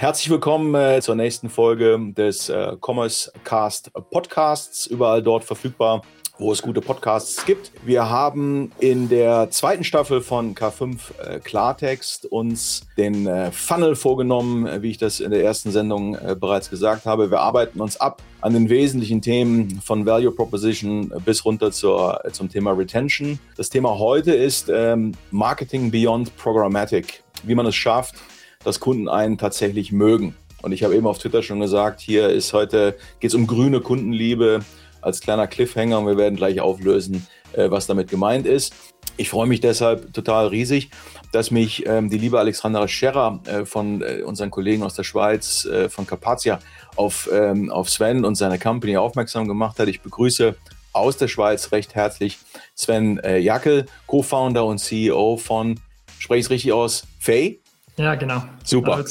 herzlich willkommen äh, zur nächsten Folge des äh, Commerce Cast Podcasts. Überall dort verfügbar, wo es gute Podcasts gibt. Wir haben in der zweiten Staffel von K5 äh, Klartext uns den äh, Funnel vorgenommen, äh, wie ich das in der ersten Sendung äh, bereits gesagt habe. Wir arbeiten uns ab an den wesentlichen Themen von Value Proposition bis runter zur, äh, zum Thema Retention. Das Thema heute ist ähm, Marketing Beyond Programmatic, wie man es schafft, dass Kunden einen tatsächlich mögen. Und ich habe eben auf Twitter schon gesagt, hier ist heute, geht es um grüne Kundenliebe als kleiner Cliffhanger und wir werden gleich auflösen, äh, was damit gemeint ist. Ich freue mich deshalb total riesig, dass mich ähm, die liebe Alexandra Scherrer äh, von äh, unseren Kollegen aus der Schweiz, äh, von Carpatia, auf, ähm, auf Sven und seine Company aufmerksam gemacht hat. Ich begrüße aus der Schweiz recht herzlich Sven äh, Jackel, Co-Founder und CEO von, spreche ich es richtig aus, Fay? Ja, genau. Super.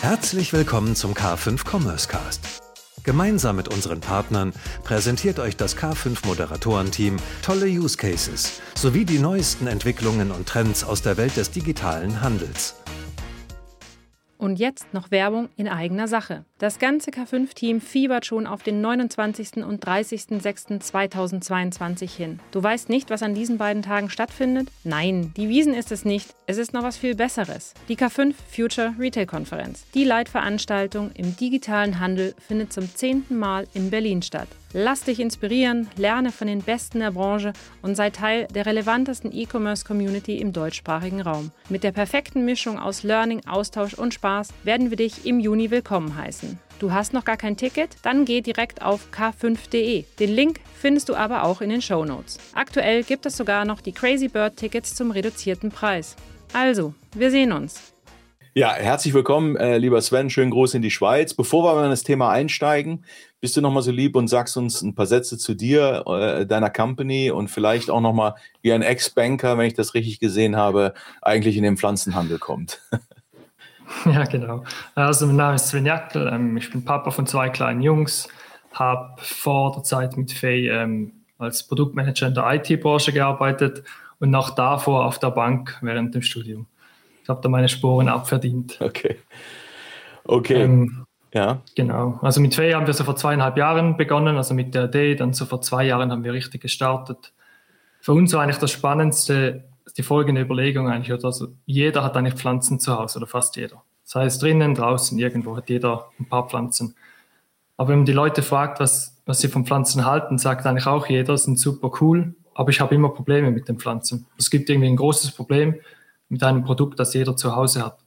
Herzlich willkommen zum K5 Commerce Cast. Gemeinsam mit unseren Partnern präsentiert euch das K5 Moderatorenteam tolle Use Cases sowie die neuesten Entwicklungen und Trends aus der Welt des digitalen Handels. Und jetzt noch Werbung in eigener Sache. Das ganze K5-Team fiebert schon auf den 29. und 30.06.2022 hin. Du weißt nicht, was an diesen beiden Tagen stattfindet? Nein, die Wiesen ist es nicht. Es ist noch was viel Besseres. Die K5 Future Retail Konferenz. Die Leitveranstaltung im digitalen Handel findet zum zehnten Mal in Berlin statt. Lass dich inspirieren, lerne von den Besten der Branche und sei Teil der relevantesten E-Commerce-Community im deutschsprachigen Raum. Mit der perfekten Mischung aus Learning, Austausch und Spaß werden wir dich im Juni willkommen heißen. Du hast noch gar kein Ticket? Dann geh direkt auf k5.de. Den Link findest du aber auch in den Show Notes. Aktuell gibt es sogar noch die Crazy Bird Tickets zum reduzierten Preis. Also, wir sehen uns. Ja, herzlich willkommen, äh, lieber Sven. Schönen Gruß in die Schweiz. Bevor wir in das Thema einsteigen, bist du noch mal so lieb und sagst uns ein paar Sätze zu dir, äh, deiner Company und vielleicht auch noch mal, wie ein Ex-Banker, wenn ich das richtig gesehen habe, eigentlich in den Pflanzenhandel kommt. Ja, genau. Also mein Name ist Sven Jackel, ähm, ich bin Papa von zwei kleinen Jungs, habe vor der Zeit mit Fay ähm, als Produktmanager in der IT-Branche gearbeitet und noch davor auf der Bank während dem Studium. Ich habe da meine Sporen abverdient. Okay. Okay. Ähm, ja. genau. Also mit Fay haben wir so vor zweieinhalb Jahren begonnen, also mit der Idee, dann so vor zwei Jahren haben wir richtig gestartet. Für uns war eigentlich das Spannendste, die folgende Überlegung eigentlich, oder also jeder hat eigentlich Pflanzen zu Hause oder fast jeder. Sei es drinnen, draußen, irgendwo hat jeder ein paar Pflanzen. Aber wenn man die Leute fragt, was, was sie von Pflanzen halten, sagt eigentlich auch jeder, sind super cool, aber ich habe immer Probleme mit den Pflanzen. Es gibt irgendwie ein großes Problem mit einem Produkt, das jeder zu Hause hat.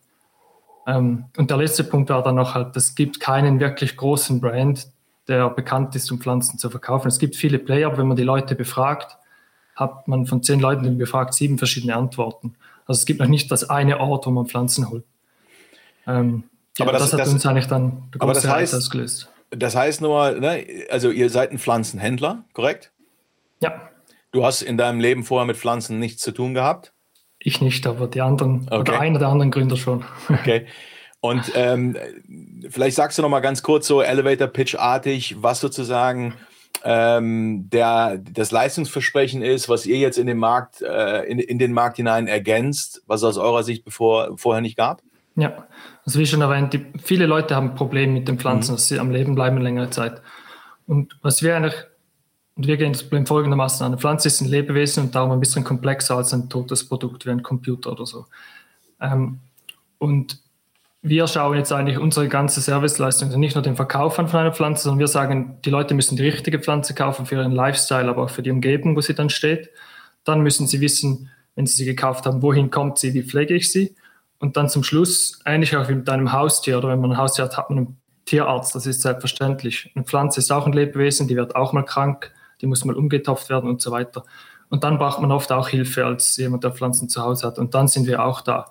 Ähm, und der letzte Punkt war dann noch halt, es gibt keinen wirklich großen Brand, der bekannt ist, um Pflanzen zu verkaufen. Es gibt viele Player, aber wenn man die Leute befragt, hat man von zehn Leuten, die befragt, sieben verschiedene Antworten. Also es gibt noch nicht das eine Ort, wo man Pflanzen holt. Ähm, Aber ja, das- das, hat das- uns eigentlich dann der aber große das heißt- ausgelöst. Das heißt nur mal, ne, also ihr seid ein Pflanzenhändler, korrekt? Ja, Du hast in deinem Leben vorher mit Pflanzen nichts zu tun gehabt. ich nicht, aber die anderen Okay. oder einer der anderen Gründer schon. Okay. Und ähm, vielleicht sagst du noch mal ganz kurz so Elevator Pitch artig, was sozusagen ähm, der das Leistungsversprechen ist, was ihr jetzt in den Markt äh, in, in den Markt hinein ergänzt, was es aus eurer Sicht bevor vorher nicht gab. Ja, also wie schon erwähnt, die, viele Leute haben Probleme mit den Pflanzen, dass sie am Leben bleiben längere Zeit. Und was wir eigentlich, und wir gehen das Problem folgendermaßen an. Eine Pflanze ist ein Lebewesen und darum ein bisschen komplexer als ein totes Produkt wie ein Computer oder so. Ähm, und wir schauen jetzt eigentlich unsere ganze Serviceleistung, also nicht nur den Verkauf an von einer Pflanze, sondern wir sagen, die Leute müssen die richtige Pflanze kaufen für ihren Lifestyle, aber auch für die Umgebung, wo sie dann steht. Dann müssen sie wissen, wenn sie sie gekauft haben, wohin kommt sie, wie pflege ich sie. Und dann zum Schluss, ähnlich auch wie mit einem Haustier oder wenn man ein Haustier hat, hat man einen Tierarzt, das ist selbstverständlich. Eine Pflanze ist auch ein Lebewesen, die wird auch mal krank, die muss mal umgetopft werden und so weiter. Und dann braucht man oft auch Hilfe als jemand, der Pflanzen zu Hause hat. Und dann sind wir auch da.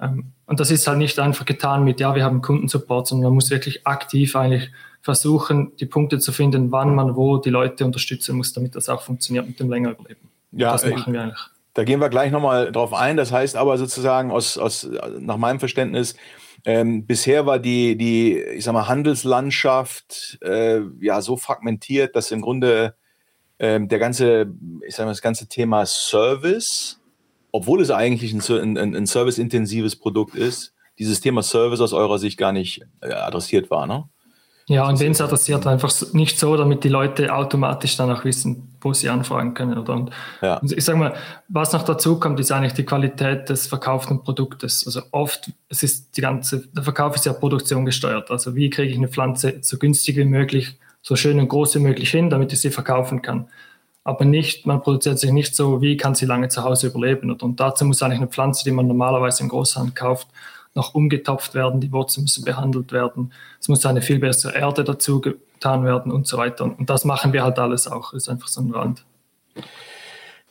Ähm, Und das ist halt nicht einfach getan mit, ja, wir haben Kundensupport, sondern man muss wirklich aktiv eigentlich versuchen, die Punkte zu finden, wann man wo die Leute unterstützen muss, damit das auch funktioniert mit dem länger Überleben. Ja, das äh, machen wir eigentlich. Da gehen wir gleich nochmal drauf ein. Das heißt aber sozusagen aus, aus nach meinem Verständnis, ähm, bisher war die, die, ich sag mal, Handelslandschaft äh, ja so fragmentiert, dass im Grunde ähm, der ganze, ich sag mal, das ganze Thema Service, obwohl es eigentlich ein, ein, ein ein serviceintensives Produkt ist, dieses Thema Service aus eurer Sicht gar nicht äh, adressiert war, ne? Ja, und wenn es adressiert, einfach nicht so, damit die Leute automatisch danach wissen, wo sie anfragen können. Oder? Und, ja. ich sage mal, was noch dazu kommt, ist eigentlich die Qualität des verkauften Produktes. Also oft, es ist die ganze, der Verkauf ist ja Produktion gesteuert. Also wie kriege ich eine Pflanze so günstig wie möglich, so schön und groß wie möglich hin, damit ich sie verkaufen kann. Aber nicht, man produziert sich nicht so, wie kann sie lange zu Hause überleben. Und dazu muss eigentlich eine Pflanze, die man normalerweise im Großhandel kauft, noch umgetopft werden, die Wurzeln müssen behandelt werden, es muss eine viel bessere Erde dazu getan werden und so weiter. Und das machen wir halt alles auch, das ist einfach so ein Rand.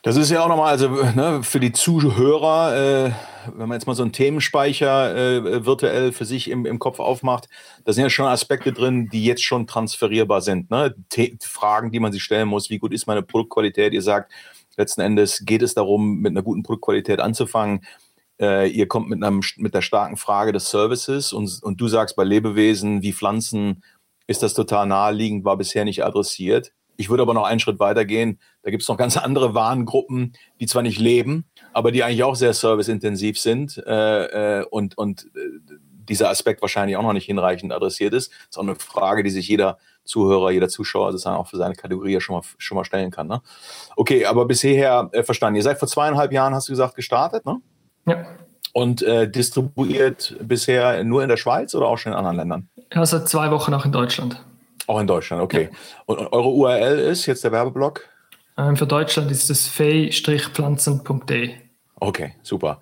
Das ist ja auch nochmal, also ne, für die Zuhörer, äh, wenn man jetzt mal so einen Themenspeicher äh, virtuell für sich im, im Kopf aufmacht, da sind ja schon Aspekte drin, die jetzt schon transferierbar sind. Ne? Fragen, die man sich stellen muss, wie gut ist meine Produktqualität? Ihr sagt, letzten Endes geht es darum, mit einer guten Produktqualität anzufangen äh, ihr kommt mit, einem, mit der starken Frage des Services und, und du sagst, bei Lebewesen wie Pflanzen ist das total naheliegend, war bisher nicht adressiert. Ich würde aber noch einen Schritt weiter gehen. Da gibt es noch ganz andere Warengruppen, die zwar nicht leben, aber die eigentlich auch sehr serviceintensiv sind äh, äh, und, und äh, dieser Aspekt wahrscheinlich auch noch nicht hinreichend adressiert ist. Das ist auch eine Frage, die sich jeder Zuhörer, jeder Zuschauer sozusagen auch für seine Kategorie schon mal, schon mal stellen kann. Ne? Okay, aber bisher äh, verstanden. Ihr seid vor zweieinhalb Jahren, hast du gesagt, gestartet, ne? Ja. Und äh, distribuiert bisher nur in der Schweiz oder auch schon in anderen Ländern? Ja, seit zwei Wochen auch in Deutschland. Auch in Deutschland, okay. Ja. Und, und, eure URL ist jetzt der Werbeblock? Ähm, für Deutschland ist es fee-pflanzen.de. Okay, super.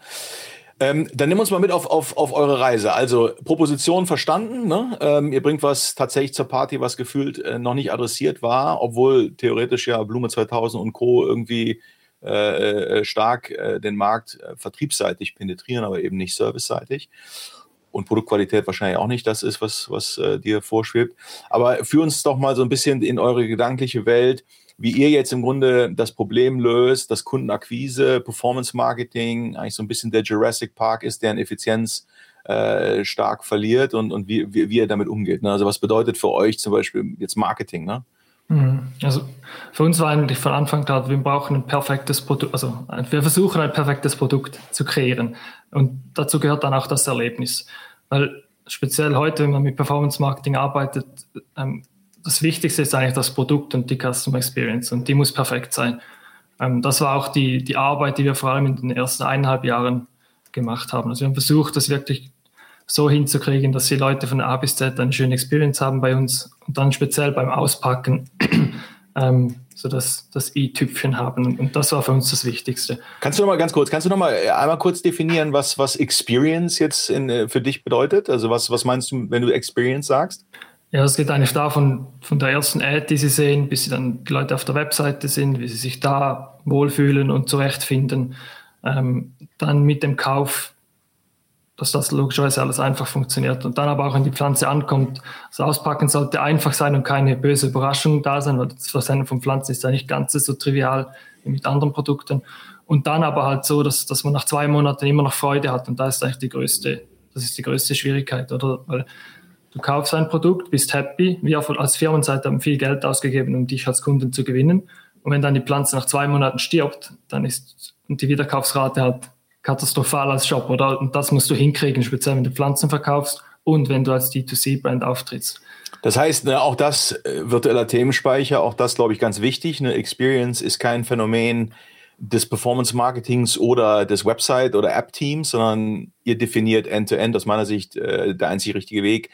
Ähm, dann nimm uns mal mit auf, auf, auf eure Reise. Also Proposition verstanden. Ne? Ähm, ihr bringt was tatsächlich zur Party, was gefühlt äh, noch nicht adressiert war, obwohl theoretisch ja Blume 2000 und Co. irgendwie äh, äh, stark äh, den Markt äh, vertriebsseitig penetrieren, aber eben nicht serviceseitig. Und Produktqualität wahrscheinlich auch nicht das ist, was, was äh, dir vorschwebt. Aber führ uns doch mal so ein bisschen in eure gedankliche Welt, wie ihr jetzt im Grunde das Problem löst, dass Kundenakquise, Performance Marketing eigentlich so ein bisschen der Jurassic Park ist, deren Effizienz äh, stark verliert und, und wie, wie, wie ihr damit umgeht. Ne? Also was bedeutet für euch zum Beispiel jetzt Marketing? Ne? Mhm. Also für uns war eigentlich von Anfang klar, wir brauchen ein perfektes Produkt, also wir versuchen ein perfektes Produkt zu kreieren. Und dazu gehört dann auch das Erlebnis. Weil speziell heute, wenn man mit Performance Marketing arbeitet, ähm, das Wichtigste ist eigentlich das Produkt und die Customer Experience und die muss perfekt sein. Ähm, das war auch die, die Arbeit, die wir vor allem in den ersten eineinhalb Jahren gemacht haben. Also wir haben versucht, das wirklich so hinzukriegen, dass die Leute von A bis Z eine schöne Experience haben bei uns und dann speziell beim Auspacken ähm, so das, das i-Tüpfchen haben. Und das war für uns das Wichtigste. Kannst du noch mal ganz kurz, kannst du noch mal äh, einmal kurz definieren, was, was Experience jetzt in, äh, für dich bedeutet? Also was, was meinst du, wenn du Experience sagst? Ja, es geht eigentlich davon, von der ersten Ad, die sie sehen, bis sie dann die Leute auf der Webseite sind, wie sie sich da wohlfühlen und zurechtfinden. Ähm, dann mit dem Kauf dass das logischerweise alles einfach funktioniert. Und dann aber auch, wenn die Pflanze ankommt, das Auspacken sollte einfach sein und keine böse Überraschung da sein, weil das Versenden von Pflanzen ist ja nicht ganz so trivial wie mit anderen Produkten. Und dann aber halt so, dass, dass man nach zwei Monaten immer noch Freude hat. Und da ist eigentlich die größte, das ist die größte Schwierigkeit, oder? Weil du kaufst ein Produkt, bist happy. Wir als Firmenseite haben viel Geld ausgegeben, um dich als Kunden zu gewinnen. Und wenn dann die Pflanze nach zwei Monaten stirbt, dann ist die Wiederkaufsrate halt katastrophal als Shop, oder? Und das musst du hinkriegen, speziell wenn du Pflanzen verkaufst und wenn du als D2C-Brand auftrittst. Das heißt, ne, auch das äh, virtueller Themenspeicher, auch das glaube ich ganz wichtig. Eine Experience ist kein Phänomen des Performance Marketings oder des Website oder App Teams, sondern ihr definiert End-to-End -End, aus meiner Sicht äh, der einzig richtige Weg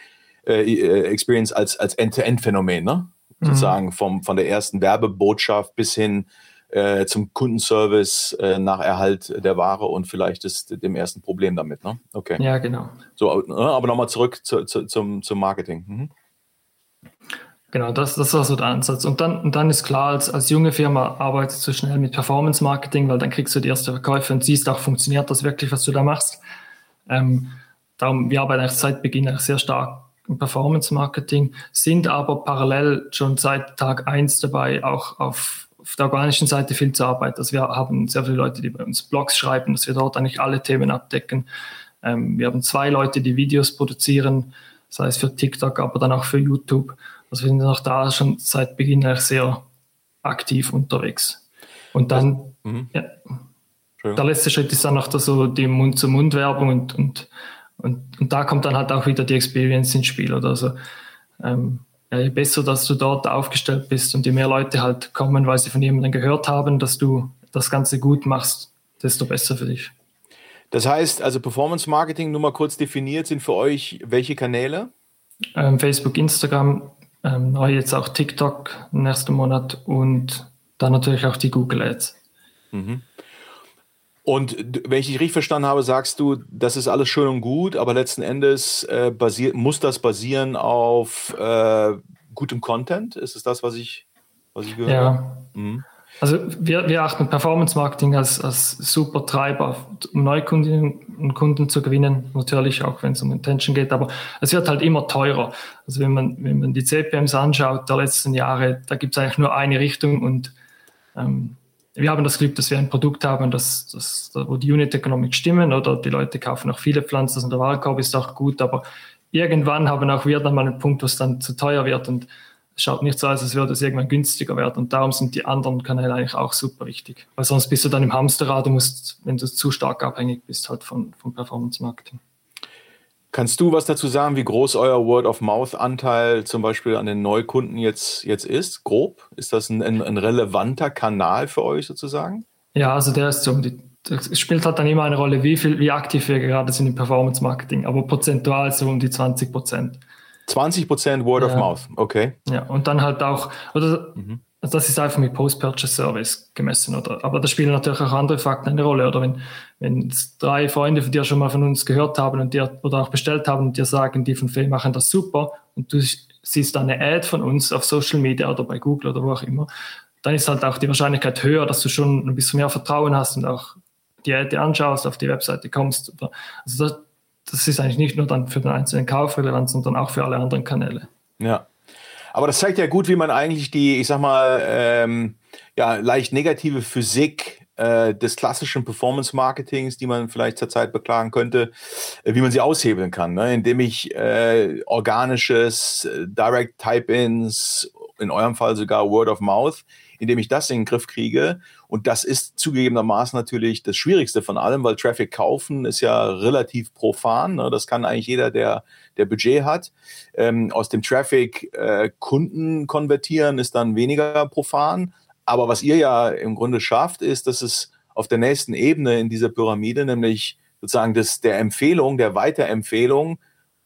äh, äh Experience als als End-to-End Phänomen, ne? Mhm. Sozusagen vom von der ersten Werbebotschaft bis hin äh, zum Kundenservice äh, nach Erhalt der Ware und vielleicht ist dem ersten Problem damit. Ne? Okay. Ja, genau. So, äh, aber nochmal zurück zu, zu, zum, zum Marketing. Mhm. Genau, das, das war so der Ansatz. Und dann, und dann ist klar, als, als junge Firma arbeitest du schnell mit Performance Marketing, weil dann kriegst du die erste Verkäufe und siehst auch, funktioniert das wirklich, was du da machst. Ähm, darum, wir arbeiten eigentlich seit Beginn eigentlich sehr stark im Performance Marketing, sind aber parallel schon seit Tag eins dabei, auch auf auf der organischen Seite viel zu arbeiten. Also wir haben sehr viele Leute, die bei uns Blogs schreiben, dass wir dort eigentlich alle Themen abdecken. Ähm, wir haben zwei Leute, die Videos produzieren, sei es für TikTok, aber dann auch für YouTube. Also wir sind auch da schon seit Beginn eigentlich sehr aktiv unterwegs. Und dann, also, ja, der letzte Schritt ist dann noch so die Mund-zu-Mund-Werbung und, und, Und, und da kommt dann halt auch wieder die Experience ins Spiel oder so. Ähm, ja, je besser, dass du dort aufgestellt bist und je mehr Leute halt kommen, weil sie von jemandem gehört haben, dass du das Ganze gut machst, desto besser für dich. Das heißt, also Performance Marketing, nur mal kurz definiert, sind für euch welche Kanäle? Ähm, Facebook, Instagram, ähm, neu jetzt auch TikTok nächsten Monat und dann natürlich auch die Google Ads. Mhm. Und wenn ich dich richtig verstanden habe, sagst du, das ist alles schön und gut, aber letzten Endes äh, basiert, muss das basieren auf äh, gutem Content? Ist es das, was ich, was ich gehört habe? Ja. Mhm. Also wir, wir achten Performance Marketing als, als super Treiber, um Neukundinnen und Kunden zu gewinnen, natürlich auch wenn es um Intention geht, aber es wird halt immer teurer. Also wenn man, wenn man die CPMs anschaut der letzten Jahre, da gibt es eigentlich nur eine Richtung und ähm, wir haben das Glück, dass wir ein Produkt haben, das, das, wo die Unit Economics stimmen oder die Leute kaufen auch viele Pflanzen und der Warenkorb ist auch gut, aber irgendwann haben auch wir dann mal einen Punkt, wo es dann zu teuer wird und es schaut nicht so aus, als würde es irgendwann günstiger werden und darum sind die anderen Kanäle eigentlich auch super wichtig, weil sonst bist du dann im Hamsterrad, du musst, wenn du zu stark abhängig bist halt von, von Performance Marketing. Kannst du was dazu sagen, wie groß euer Word-of-Mouth-Anteil zum Beispiel an den Neukunden jetzt, jetzt ist? Grob? Ist das ein, ein, ein relevanter Kanal für euch sozusagen? Ja, also der ist so um die, es spielt halt dann immer eine Rolle, wie viel, wie aktiv wir gerade sind im Performance-Marketing, aber prozentual so um die 20 Prozent. 20 Prozent Word ja. of Mouth, okay. Ja, und dann halt auch, oder mhm. Also das ist einfach mit Post-Purchase-Service gemessen, oder? Aber da spielen natürlich auch andere Fakten eine Rolle, oder? Wenn, wenn drei Freunde von dir schon mal von uns gehört haben und dir oder auch bestellt haben und dir sagen, die von Fee machen das super und du siehst eine Ad von uns auf Social Media oder bei Google oder wo auch immer, dann ist halt auch die Wahrscheinlichkeit höher, dass du schon ein bisschen mehr Vertrauen hast und auch die Ad anschaust, auf die Webseite kommst. Oder? Also das, das ist eigentlich nicht nur dann für den einzelnen Kauf relevant, sondern auch für alle anderen Kanäle. Ja, aber das zeigt ja gut, wie man eigentlich die, ich sag mal, ähm, ja, leicht negative Physik äh, des klassischen Performance-Marketings, die man vielleicht zurzeit beklagen könnte, äh, wie man sie aushebeln kann, ne? indem ich äh, organisches, äh, Direct Type-ins, in eurem Fall sogar Word of Mouth, indem ich das in den Griff kriege. Und das ist zugegebenermaßen natürlich das Schwierigste von allem, weil Traffic kaufen ist ja relativ profan. Ne? Das kann eigentlich jeder, der, der Budget hat. Ähm, aus dem Traffic äh, Kunden konvertieren ist dann weniger profan. Aber was ihr ja im Grunde schafft, ist, dass es auf der nächsten Ebene in dieser Pyramide, nämlich sozusagen das, der Empfehlung, der Weiterempfehlung,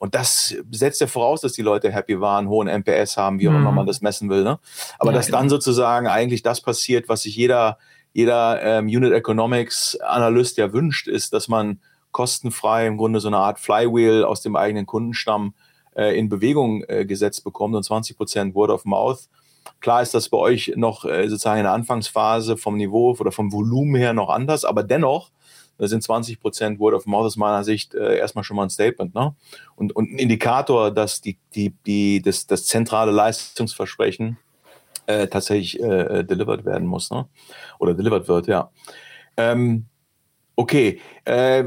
und das setzt ja voraus, dass die Leute happy waren, hohen MPS haben, wie auch immer mhm. man das messen will. Ne? Aber ja, dass genau. dann sozusagen eigentlich das passiert, was sich jeder, jeder ähm, Unit Economics Analyst ja wünscht, ist, dass man kostenfrei im Grunde so eine Art Flywheel aus dem eigenen Kundenstamm äh, in Bewegung äh, gesetzt bekommt und 20 Prozent Word of Mouth. Klar ist das bei euch noch äh, sozusagen in der Anfangsphase vom Niveau oder vom Volumen her noch anders, aber dennoch sind 20 Prozent Word of Mouth aus meiner Sicht äh, erstmal schon mal ein Statement. Ne? Und, und ein Indikator, dass die, die, die, das, das zentrale Leistungsversprechen äh, tatsächlich äh, delivered werden muss. Ne? Oder delivered wird, ja. Ähm, okay. Äh,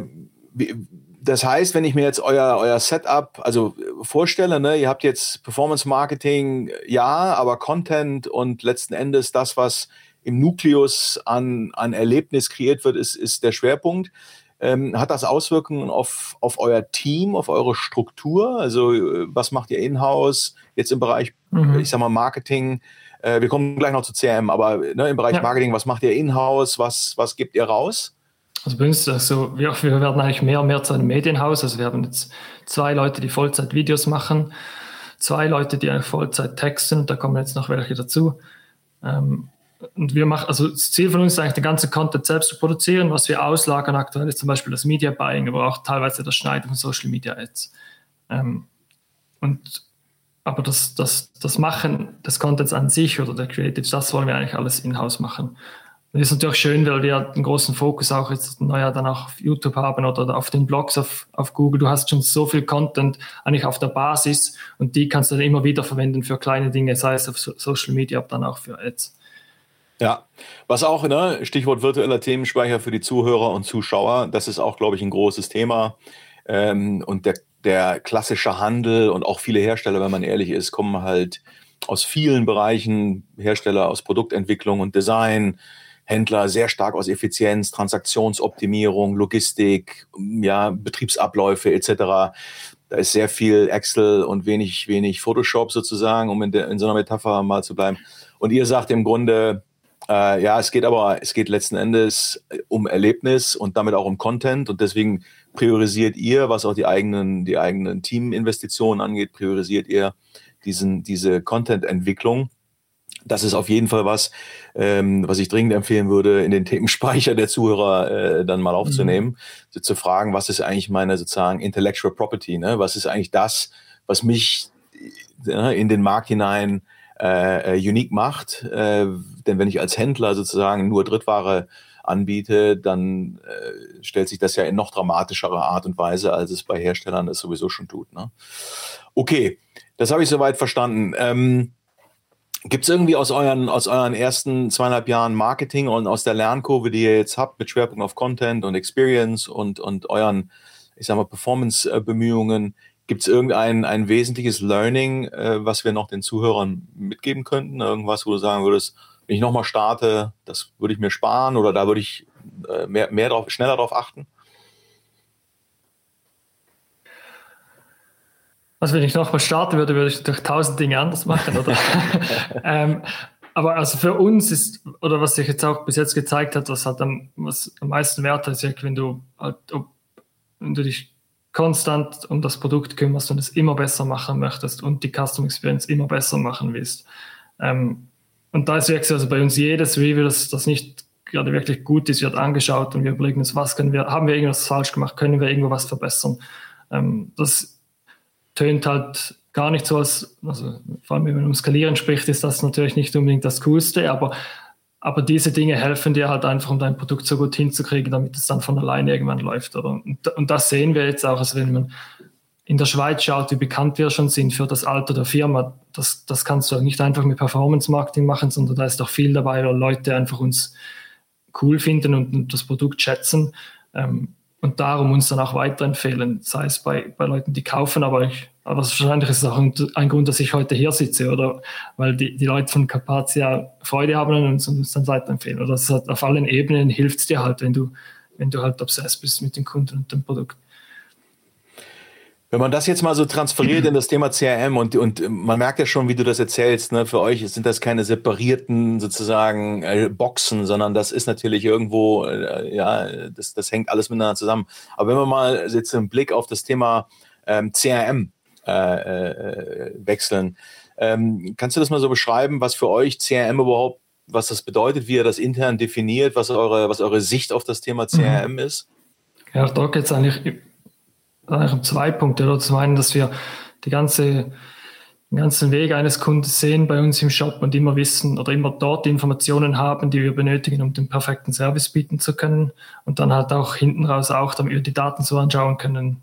das heißt, wenn ich mir jetzt euer, euer Setup also vorstelle, ne, ihr habt jetzt Performance Marketing, ja, aber Content und letzten Endes das, was im Nukleus an, an Erlebnis kreiert wird, ist, ist der Schwerpunkt. Ähm, hat das Auswirkungen auf, auf euer Team, auf eure Struktur? Also äh, was macht ihr in-house jetzt im Bereich, mhm. ich sag mal, Marketing? Äh, wir kommen gleich noch zu CRM, aber ne, im Bereich ja. Marketing, was macht ihr in-house? Was, was gebt ihr raus? Also bei uns, also wir, wir werden eigentlich mehr und mehr zu einem Medienhaus. Also wir haben jetzt zwei Leute, die Vollzeit Videos machen, zwei Leute, die Vollzeit texten, da kommen jetzt noch welche dazu. Ähm, und wir machen, also das Ziel von uns ist eigentlich, den ganzen Content selbst zu produzieren. Was wir auslagern aktuell ist zum Beispiel das Media Buying, aber auch teilweise das Schneiden von Social Media Ads. Ähm, und, aber das, das, das Machen des Contents an sich oder der Creatives, das wollen wir eigentlich alles in-house machen. Das ist natürlich schön, weil wir einen großen Fokus auch jetzt neuer dann auch auf YouTube haben oder auf den Blogs auf, auf Google. Du hast schon so viel Content eigentlich auf der Basis und die kannst du dann immer wieder verwenden für kleine Dinge, sei es auf Social Media, aber dann auch für Ads. Ja, was auch, ne, Stichwort virtueller Themenspeicher für die Zuhörer und Zuschauer, das ist auch, glaube ich, ein großes Thema. Ähm, und der, der klassische Handel und auch viele Hersteller, wenn man ehrlich ist, kommen halt aus vielen Bereichen, Hersteller aus Produktentwicklung und Design, Händler sehr stark aus Effizienz, Transaktionsoptimierung, Logistik, ja, Betriebsabläufe etc. Da ist sehr viel Excel und wenig, wenig Photoshop sozusagen, um in, de, in so einer Metapher mal zu bleiben. Und ihr sagt im Grunde, äh, ja, es geht aber, es geht letzten Endes um Erlebnis und damit auch um Content und deswegen priorisiert ihr, was auch die eigenen, die eigenen Teaminvestitionen angeht, priorisiert ihr diesen, diese Content-Entwicklung. Das ist auf jeden Fall was, ähm, was ich dringend empfehlen würde, in den Themenspeicher der Zuhörer äh, dann mal aufzunehmen, mhm. so zu fragen, was ist eigentlich meine sozusagen Intellectual Property, ne? Was ist eigentlich das, was mich äh, in den Markt hinein äh, äh, unique macht. Äh, denn wenn ich als Händler sozusagen nur Drittware anbiete, dann äh, stellt sich das ja in noch dramatischerer Art und Weise, als es bei Herstellern es sowieso schon tut. Ne? Okay, das habe ich soweit verstanden. Ähm, Gibt es irgendwie aus euren, aus euren ersten zweieinhalb Jahren Marketing und aus der Lernkurve, die ihr jetzt habt, mit Schwerpunkt auf Content und Experience und, und euren, ich sag mal, Performance-Bemühungen, Gibt es irgendein ein wesentliches Learning, äh, was wir noch den Zuhörern mitgeben könnten? Irgendwas, wo du sagen würdest, wenn ich nochmal starte, das würde ich mir sparen oder da würde ich äh, mehr, mehr drauf, schneller darauf achten? Also wenn ich nochmal starten würde, würde ich durch tausend Dinge anders machen, oder? ähm, aber also für uns ist, oder was sich jetzt auch bis jetzt gezeigt hat, was halt am, was am meisten wert ist, wenn du halt, ob, wenn du dich konstant um das Produkt kümmerst und es immer besser machen möchtest und die Custom Experience immer besser machen willst. Ähm, und da ist wirklich also bei uns jedes Review, das, das nicht gerade wirklich gut ist, wird angeschaut und wir überlegen uns, was können wir, haben wir irgendwas falsch gemacht, können wir irgendwo was verbessern. Ähm, das tönt halt gar nicht so als, also vor allem wenn man um Skalieren spricht, ist das natürlich nicht unbedingt das Coolste, aber aber diese Dinge helfen dir halt einfach, um dein Produkt so gut hinzukriegen, damit es dann von alleine irgendwann läuft. Oder? Und, und das sehen wir jetzt auch, also wenn man in der Schweiz schaut, wie bekannt wir schon sind für das Alter der Firma, das, das kannst du nicht einfach mit Performance-Marketing machen, sondern da ist auch viel dabei, weil Leute einfach uns cool finden und, und das Produkt schätzen ähm, und darum uns dann auch weiterempfehlen, sei es bei, bei Leuten, die kaufen, aber ich aber wahrscheinlich ist es auch ein, Grund, dass ich heute hier sitze, oder? Weil die, die Leute von Carpathia Freude haben und uns, dann weiterempfehlen. Oder das hat, auf allen Ebenen hilft es dir halt, wenn du, wenn du halt obsessed bist mit den Kunden und dem Produkt. Wenn man das jetzt mal so transferiert in das Thema CRM und, und man merkt ja schon, wie du das erzählst, ne, für euch sind das keine separierten sozusagen äh, Boxen, sondern das ist natürlich irgendwo, äh, ja, das, das hängt alles miteinander zusammen. Aber wenn man mal jetzt einen Blick auf das Thema ähm, CRM äh, äh, wechseln. Ähm, kannst du das mal so beschreiben, was für euch CRM überhaupt, was das bedeutet, wie ihr das intern definiert, was eure, was eure Sicht auf das Thema CRM mhm. ist? Ja, da geht es eigentlich, eigentlich um zwei Punkte. Oder zum einen, dass wir die ganze, den ganzen Weg eines Kunden sehen bei uns im Shop und immer wissen oder immer dort die Informationen haben, die wir benötigen, um den perfekten Service bieten zu können. Und dann halt auch hinten raus auch, damit wir die Daten so anschauen können,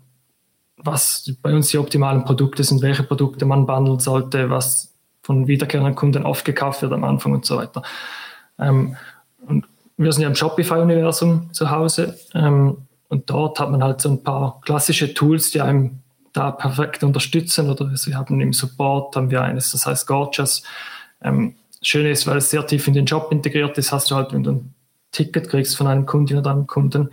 was bei uns die optimalen Produkte sind, welche Produkte man bundeln sollte, was von wiederkehrenden Kunden oft gekauft wird am Anfang und so weiter. Ähm, und wir sind ja im Shopify-Universum zu Hause ähm, und dort hat man halt so ein paar klassische Tools, die einem da perfekt unterstützen oder wir haben im Support haben wir eines, das heißt Gorgeous. Ähm, Schön ist, weil es sehr tief in den Job integriert ist, hast du halt, wenn du ein Ticket kriegst von einem Kunden oder einem Kunden,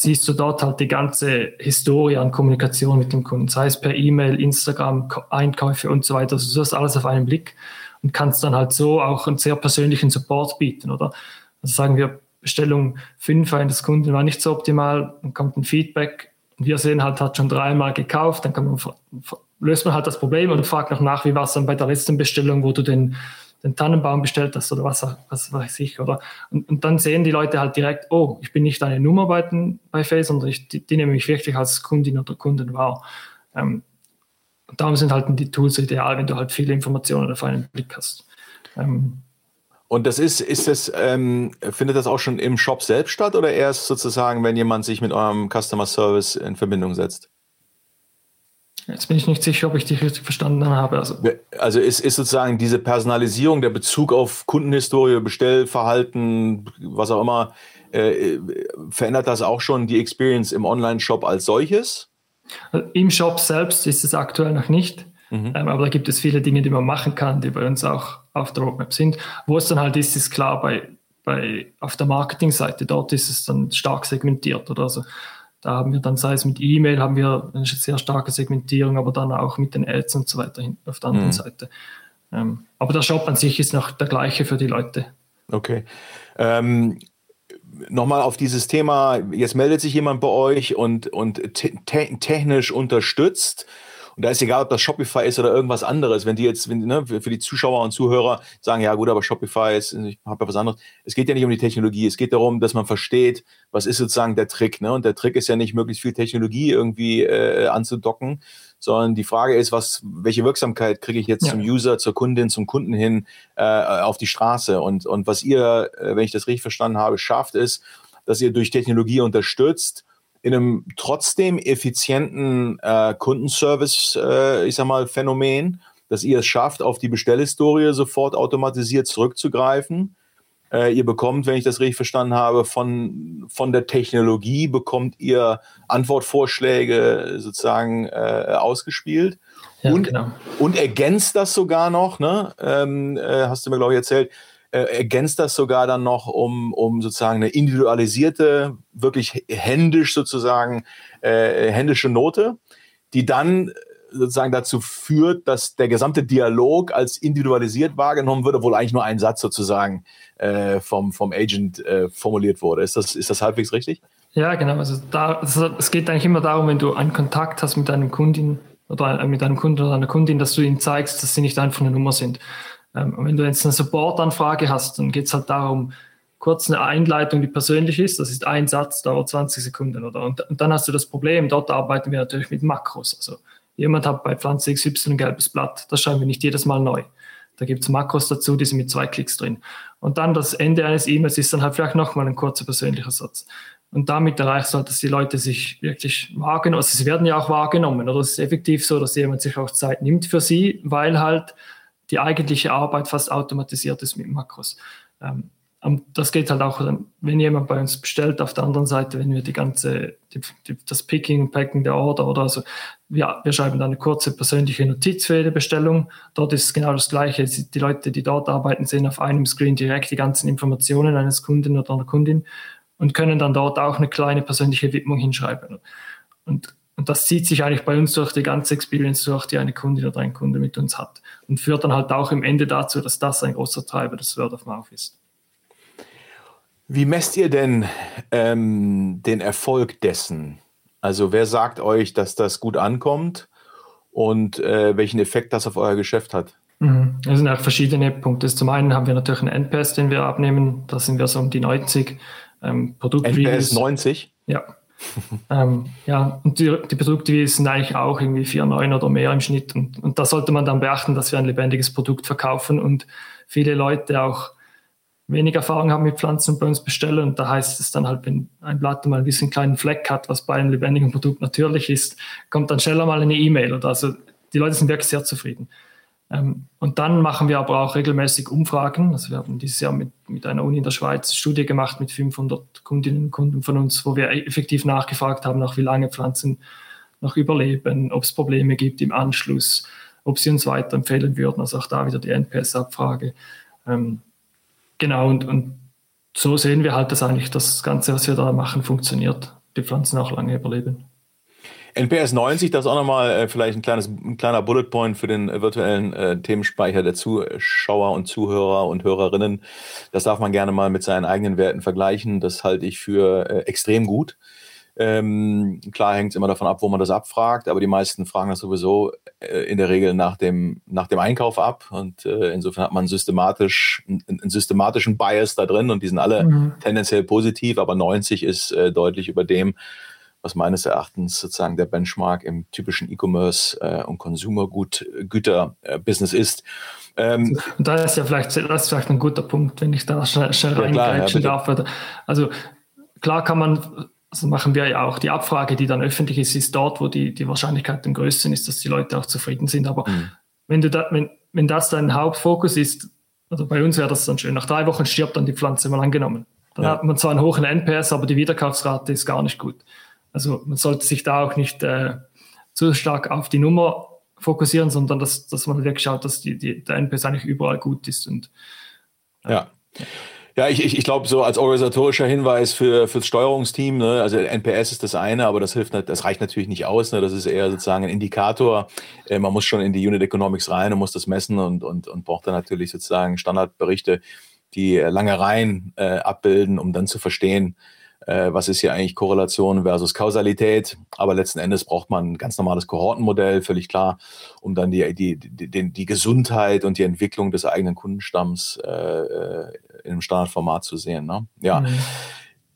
siehst du dort halt die ganze Historie an Kommunikation mit dem Kunden, sei es per E-Mail, Instagram, Einkäufe und so weiter. Also du hast alles auf einen Blick und kannst dann halt so auch einen sehr persönlichen Support bieten, oder? Also sagen wir, Bestellung 5 eines Kunden war nicht so optimal, dann kommt ein Feedback wir sehen halt, hat schon dreimal gekauft, dann kann man, löst man halt das Problem und fragt noch nach, wie war es dann bei der letzten Bestellung, wo du den den Tannenbaum bestellt hast oder was, was weiß ich, oder? Und, und dann sehen die Leute halt direkt, oh, ich bin nicht eine Nummer bei, bei Face, sondern ich, die, die nehme ich wirklich als Kundin oder Kunden wahr. Ähm, und darum sind halt die Tools ideal, wenn du halt viele Informationen auf einen Blick hast. Ähm, und das ist, ist das, ähm, findet das auch schon im Shop selbst statt oder erst sozusagen, wenn jemand sich mit eurem Customer Service in Verbindung setzt? Jetzt bin ich nicht sicher, ob ich dich richtig verstanden habe. Also, also ist, ist sozusagen diese Personalisierung, der Bezug auf Kundenhistorie, Bestellverhalten, was auch immer, äh, verändert das auch schon die Experience im Online-Shop als solches? Also Im Shop selbst ist es aktuell noch nicht. Mhm. Ähm, aber da gibt es viele Dinge, die man machen kann, die bei uns auch auf der Roadmap sind. Wo es dann halt ist, ist klar, bei bei, auf der Marketingseite. Dort ist es dann stark segmentiert. Oder also da haben wir dann, sei es mit E-Mail, haben wir eine sehr starke Segmentierung, aber dann auch mit den Ads und so weiter auf der anderen mhm. Seite. Ähm, aber der Shop an sich ist noch der gleiche für die Leute. Okay. Ähm, Nochmal auf dieses Thema, jetzt meldet sich jemand bei euch und, und te technisch unterstützt und da ist egal, ob das Shopify ist oder irgendwas anderes. Wenn die jetzt, wenn, ne, für die Zuschauer und Zuhörer sagen, ja gut, aber Shopify ist, ich habe ja was anderes. Es geht ja nicht um die Technologie. Es geht darum, dass man versteht, was ist sozusagen der Trick. Ne? Und der Trick ist ja nicht, möglichst viel Technologie irgendwie äh, anzudocken, sondern die Frage ist, was, welche Wirksamkeit kriege ich jetzt ja. zum User, zur Kundin, zum Kunden hin äh, auf die Straße? Und, und was ihr, äh, wenn ich das richtig verstanden habe, schafft, ist, dass ihr durch Technologie unterstützt, in einem trotzdem effizienten äh, Kundenservice, äh, ich sag mal, Phänomen, dass ihr es schafft, auf die Bestellhistorie sofort automatisiert zurückzugreifen. Äh, ihr bekommt, wenn ich das richtig verstanden habe, von, von der Technologie bekommt ihr Antwortvorschläge sozusagen äh, ausgespielt. Ja, und, genau. und ergänzt das sogar noch, ne? Ähm, äh, hast du mir, glaube ich, erzählt, äh, ergänzt das sogar dann noch um, um sozusagen eine individualisierte, wirklich händisch sozusagen, äh, händische Note, die dann sozusagen dazu führt, dass der gesamte Dialog als individualisiert wahrgenommen wird, obwohl eigentlich nur ein Satz sozusagen äh, vom, vom Agent äh, formuliert wurde. Ist das, ist das halbwegs richtig? Ja, genau. Also da, es geht eigentlich immer darum, wenn du einen Kontakt hast mit deinem Kundin oder mit einem Kunden oder einer Kundin, dass du ihnen zeigst, dass sie nicht einfach eine Nummer sind. Ähm, wenn du jetzt eine Support-Anfrage hast, dann geht es halt darum, kurz eine Einleitung, die persönlich ist. Das ist ein Satz, dauert 20 Sekunden. Oder? Und, und, dann hast du das Problem, dort arbeiten wir natürlich mit Makros. Also jemand hat bei Pflanze XY ein gelbes Blatt, das schreiben wir nicht jedes Mal neu. Da gibt es Makros dazu, die sind mit zwei Klicks drin. Und dann das Ende eines E-Mails ist dann halt vielleicht nochmal ein kurzer persönlicher Satz. Und damit erreichst du halt, dass die Leute sich wirklich wahrgenommen, also sie werden ja auch wahrgenommen, oder es ist effektiv so, dass jemand sich auch Zeit nimmt für sie, weil halt die eigentliche Arbeit fast automatisiert ist mit Makros. Ähm, das geht halt auch, wenn jemand bei uns bestellt, auf der anderen Seite, wenn wir die ganze, die, die, das Picking, Packing der Order oder so, wir, wir schreiben dann eine kurze persönliche Notiz für jede Bestellung. Dort ist genau das Gleiche. Die Leute, die dort arbeiten, sehen auf einem Screen direkt die ganzen Informationen eines Kunden oder einer Kundin und können dann dort auch eine kleine persönliche Widmung hinschreiben. Und und das zieht sich eigentlich bei uns durch die ganze Experience durch, die eine Kundin oder ein Kunde mit uns hat. Und führt dann halt auch im Ende dazu, dass das ein großer Treiber des Word of Mouth ist. Wie messt ihr denn ähm, den Erfolg dessen? Also wer sagt euch, dass das gut ankommt und äh, welchen Effekt das auf euer Geschäft hat? Mhm. Das sind auch verschiedene Punkte. Zum einen haben wir natürlich einen NPS, den wir abnehmen. Da sind wir so um die 90. Ähm, NPS 90? Ja, ähm, ja, und die, die Produkte sind eigentlich auch irgendwie 4,9 oder mehr im Schnitt. Und, und da sollte man dann beachten, dass wir ein lebendiges Produkt verkaufen und viele Leute auch wenig Erfahrung haben mit Pflanzen und bei uns bestellen. Und da heißt es dann halt, wenn ein Blatt mal ein bisschen kleinen Fleck hat, was bei einem lebendigen Produkt natürlich ist, kommt dann schneller mal eine E-Mail. Also die Leute sind wirklich sehr zufrieden. Ähm, und dann machen wir aber auch regelmäßig Umfragen. Also wir haben dieses Jahr mit, mit einer Uni in der Schweiz eine Studie gemacht mit 500 Kundinnen und Kunden von uns, wo wir effektiv nachgefragt haben, nach wie lange Pflanzen noch überleben, ob es Probleme gibt im Anschluss, ob sie uns weiterempfehlen würden. Also auch da wieder die NPS-Abfrage. Ähm, genau, und, und so sehen wir halt, dass eigentlich das Ganze, was wir da machen, funktioniert. Die Pflanzen auch lange überleben. NPS 90, das ist auch nochmal äh, vielleicht ein, kleines, ein kleiner Bullet Point für den äh, virtuellen äh, Themenspeicher der Zuschauer und Zuhörer und Hörerinnen. Das darf man gerne mal mit seinen eigenen Werten vergleichen. Das halte ich für äh, extrem gut. Ähm, klar hängt es immer davon ab, wo man das abfragt, aber die meisten fragen das sowieso äh, in der Regel nach dem, nach dem Einkauf ab. Und äh, insofern hat man systematisch, einen, einen, systematischen Bias da drin und die sind alle mhm. tendenziell positiv, aber 90 ist äh, deutlich über dem, was meines Erachtens sozusagen der Benchmark im typischen E-Commerce äh, und Consumer-Güter-Business ist. Ähm, und da ist ja vielleicht, das ist vielleicht ein guter Punkt, wenn ich da schnell, schnell ja, reingrätschen ja, darf. Also klar kann man, also machen wir ja auch die Abfrage, die dann öffentlich ist, ist dort, wo die, die Wahrscheinlichkeit am größten ist, dass die Leute auch zufrieden sind. Aber mhm. wenn, du da, wenn, wenn das dein Hauptfokus ist, also bei uns wäre das dann schön, nach drei Wochen stirbt dann die Pflanze mal angenommen. Dann ja. hat man zwar einen hohen NPS, aber die Wiederkaufsrate ist gar nicht gut. Also man sollte sich da auch nicht äh, zu stark auf die Nummer fokussieren, sondern dass, dass man wirklich schaut, dass die, die, der NPS eigentlich überall gut ist. Und, äh, ja. Ja, ich, ich, ich glaube, so als organisatorischer Hinweis für fürs Steuerungsteam, ne, also NPS ist das eine, aber das hilft, das reicht natürlich nicht aus. Ne, das ist eher sozusagen ein Indikator. Äh, man muss schon in die Unit Economics rein und muss das messen und, und, und braucht dann natürlich sozusagen Standardberichte, die lange Reihen äh, abbilden, um dann zu verstehen, äh, was ist hier eigentlich Korrelation versus Kausalität. Aber letzten Endes braucht man ein ganz normales Kohortenmodell, völlig klar, um dann die, die, die, die Gesundheit und die Entwicklung des eigenen Kundenstamms äh, äh in einem Standardformat zu sehen. Ne? Ja. Mhm.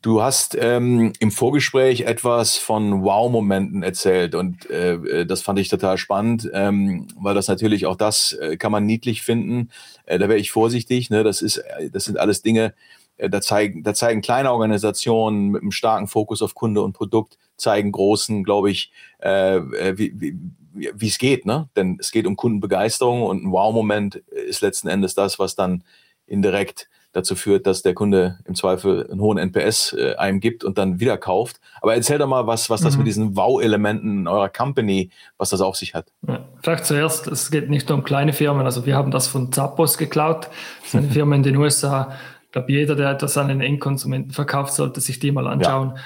Du hast ähm, im Vorgespräch etwas von Wow-Momenten erzählt und äh, äh, das fand ich total spannend, ähm, weil das natürlich auch das äh, kann man niedlich finden. Äh, da wäre ich vorsichtig. Ne? Das ist, äh, das sind alles Dinge, da zeigen, da zeigen kleine Organisationen mit einem starken Fokus auf Kunde und Produkt, zeigen großen, glaube ich, äh, äh wie, wie, wie es geht, ne? Denn es geht um Kundenbegeisterung und ein Wow-Moment ist letzten Endes das, was dann indirekt dazu führt, dass der Kunde im Zweifel einen hohen NPS äh, einem gibt und dann wieder kauft. Aber erzähl doch mal, was, was das mhm. mit diesen Wow-Elementen in eurer Company, was das auf sich hat. Ja, vielleicht zuerst, es geht nicht nur um kleine Firmen. Also wir haben das von Zappos geklaut. Das ist eine Firma in den USA, glaube, jeder, der etwas an den Endkonsumenten verkauft, sollte sich die mal anschauen.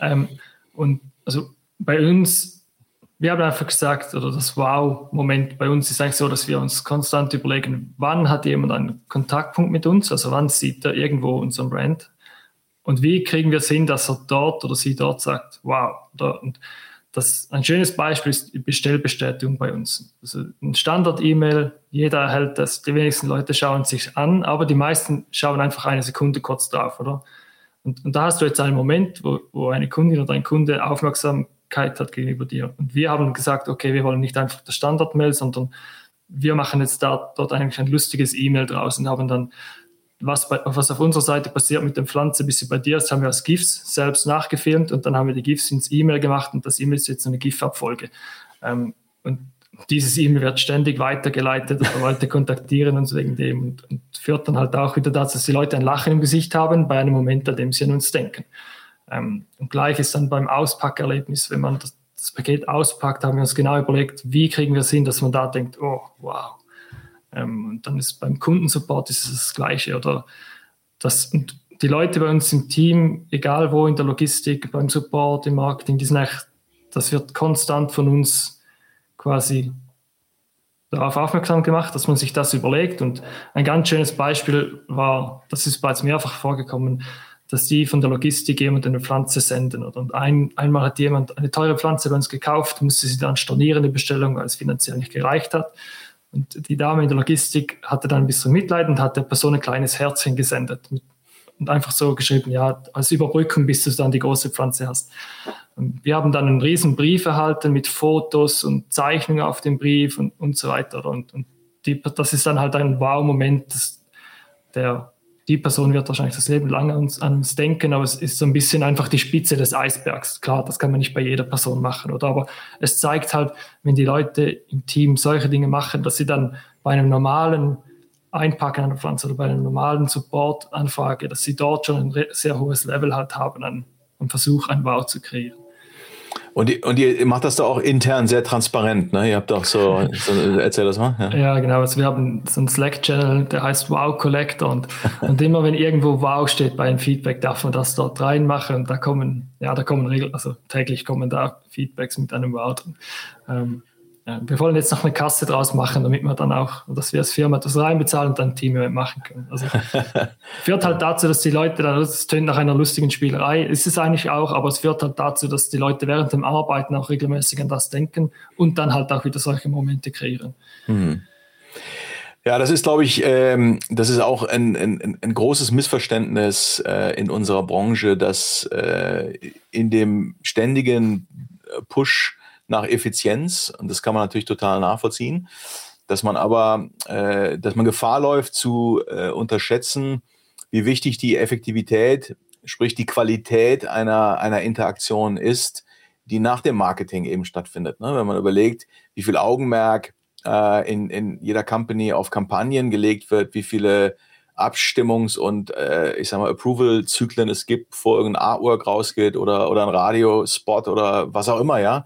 Ja. Ähm, und also bei uns, wir haben einfach gesagt, oder das Wow-Moment bei uns ist eigentlich so, dass wir uns konstant überlegen, wann hat jemand einen Kontaktpunkt mit uns, also wann sieht er irgendwo unseren Brand und wie kriegen wir es hin, dass er dort oder sie dort sagt, wow. Und das, ein schönes Beispiel ist die Bestellbestätigung bei uns. Also ein Standard-E-Mail, jeder erhält das, die wenigsten Leute schauen sich an, aber die meisten schauen einfach eine Sekunde kurz drauf, oder? Und, und da hast du jetzt einen Moment, wo, wo eine Kundin oder ein Kunde Aufmerksamkeit hat gegenüber dir. Und wir haben gesagt, okay, wir wollen nicht einfach das Standard-Mail, sondern wir machen jetzt da, dort eigentlich ein lustiges E-Mail draus und haben dann was, bei, was auf unserer Seite passiert mit den Pflanzen, bis sie bei dir ist, haben wir als GIFs selbst nachgefilmt und dann haben wir die GIFs ins E-Mail gemacht und das E-Mail ist jetzt eine GIF-Abfolge. Ähm, und dieses E-Mail wird ständig weitergeleitet oder Leute kontaktieren uns wegen dem und, und, führt dann halt auch wieder dazu, dass die Leute ein Lachen im Gesicht haben bei einem Moment, an dem sie an uns denken. Ähm, und gleich ist dann beim Auspackerlebnis, wenn man das, das Paket auspackt, haben wir uns genau überlegt, wie kriegen wir es hin, dass man da denkt, oh, wow, ähm, und dann ist beim Kundensupport ist es das Gleiche. Oder das, und die Leute bei uns im Team, egal wo in der Logistik, beim Support, im Marketing, die sind echt, das wird konstant von uns quasi darauf aufmerksam gemacht, dass man sich das überlegt. Und ein ganz schönes Beispiel war, das ist bereits mehrfach vorgekommen, dass die von der Logistik jemand eine Pflanze senden. Und ein, einmal hat jemand eine teure Pflanze bei uns gekauft, musste sie dann stornieren, die Bestellung, weil es finanziell nicht gereicht hat. Und die Dame in der Logistik hatte dann ein bisschen Mitleid und hat der Person ein kleines Herzchen gesendet. Und einfach so geschrieben, ja, als Überbrückung, bis du dann die große Pflanze hast. Und wir haben dann einen riesen Brief erhalten mit Fotos und Zeichnungen auf dem Brief und, und so weiter. Und, und die, das ist dann halt ein Wow-Moment, der die Person wird wahrscheinlich das Leben lang an uns, an denken, aber es ist so ein bisschen einfach die Spitze des Eisbergs. Klar, das kann man nicht bei jeder Person machen, oder? Aber es zeigt halt, wenn die Leute im Team solche Dinge machen, dass sie dann bei einem normalen Einpacken einer Pflanze oder bei einer normalen Support-Anfrage, dass sie dort schon ein sehr hohes Level halt haben an, am Versuch, ein Wow zu kreieren. Und, die, und ihr macht das doch auch intern sehr transparent, ne? Ihr habt doch so, so erzähl das mal. Ja, ja genau. Also wir haben so einen Slack-Channel, der heißt Wow Collector und, und immer wenn irgendwo Wow steht bei einem Feedback, darf man das dort reinmachen da kommen, ja, da kommen Regeln, also täglich kommen da Feedbacks mit einem Wow drin. Ähm, ja, wir wollen jetzt noch eine Kasse draus machen, damit wir dann auch, dass wir als Firma das reinbezahlen und dann ein Team machen können. Also führt halt dazu, dass die Leute, das tönt nach einer lustigen Spielerei, ist es eigentlich auch, aber es führt halt dazu, dass die Leute während dem Arbeiten auch regelmäßig an das denken und dann halt auch wieder solche Momente kreieren. Mhm. Ja, das ist, glaube ich, ähm, das ist auch ein, ein, ein großes Missverständnis äh, in unserer Branche, dass äh, in dem ständigen Push nach Effizienz, und das kann man natürlich total nachvollziehen, dass man aber, äh, dass man Gefahr läuft zu äh, unterschätzen, wie wichtig die Effektivität, sprich die Qualität einer, einer Interaktion ist, die nach dem Marketing eben stattfindet. Ne? Wenn man überlegt, wie viel Augenmerk äh, in, in jeder Company auf Kampagnen gelegt wird, wie viele Abstimmungs- und äh, ich sag mal Approval-Zyklen es gibt, bevor irgendein Artwork rausgeht oder, oder ein Radiospot oder was auch immer, ja,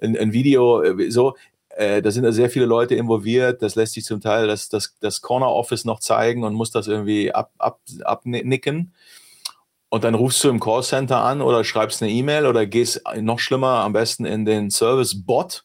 ein, ein Video, äh, so. äh, da sind da sehr viele Leute involviert. Das lässt sich zum Teil das, das, das Corner Office noch zeigen und muss das irgendwie ab, ab, abnicken. Und dann rufst du im Callcenter an oder schreibst eine E-Mail oder gehst noch schlimmer am besten in den Service-Bot,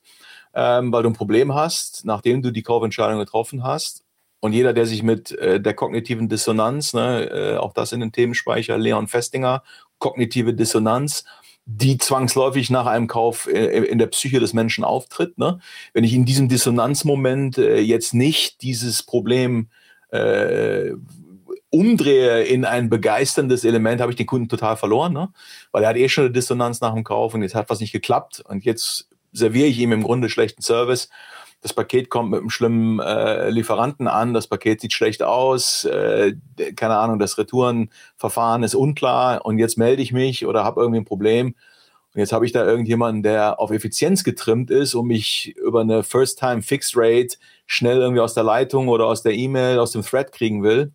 ähm, weil du ein Problem hast, nachdem du die Kaufentscheidung getroffen hast. Und jeder, der sich mit äh, der kognitiven Dissonanz, ne, äh, auch das in den Themenspeicher Leon Festinger, kognitive Dissonanz, die zwangsläufig nach einem Kauf äh, in der Psyche des Menschen auftritt. Ne? Wenn ich in diesem Dissonanzmoment äh, jetzt nicht dieses Problem äh, umdrehe in ein begeisterndes Element, habe ich den Kunden total verloren, ne? weil er hat eh schon eine Dissonanz nach dem Kauf und jetzt hat was nicht geklappt und jetzt serviere ich ihm im Grunde schlechten Service. Das Paket kommt mit einem schlimmen äh, Lieferanten an, das Paket sieht schlecht aus, äh, keine Ahnung, das Retourenverfahren ist unklar und jetzt melde ich mich oder habe irgendwie ein Problem. Und jetzt habe ich da irgendjemanden, der auf Effizienz getrimmt ist und mich über eine First-Time-Fixed-Rate schnell irgendwie aus der Leitung oder aus der E-Mail, aus dem Thread kriegen will.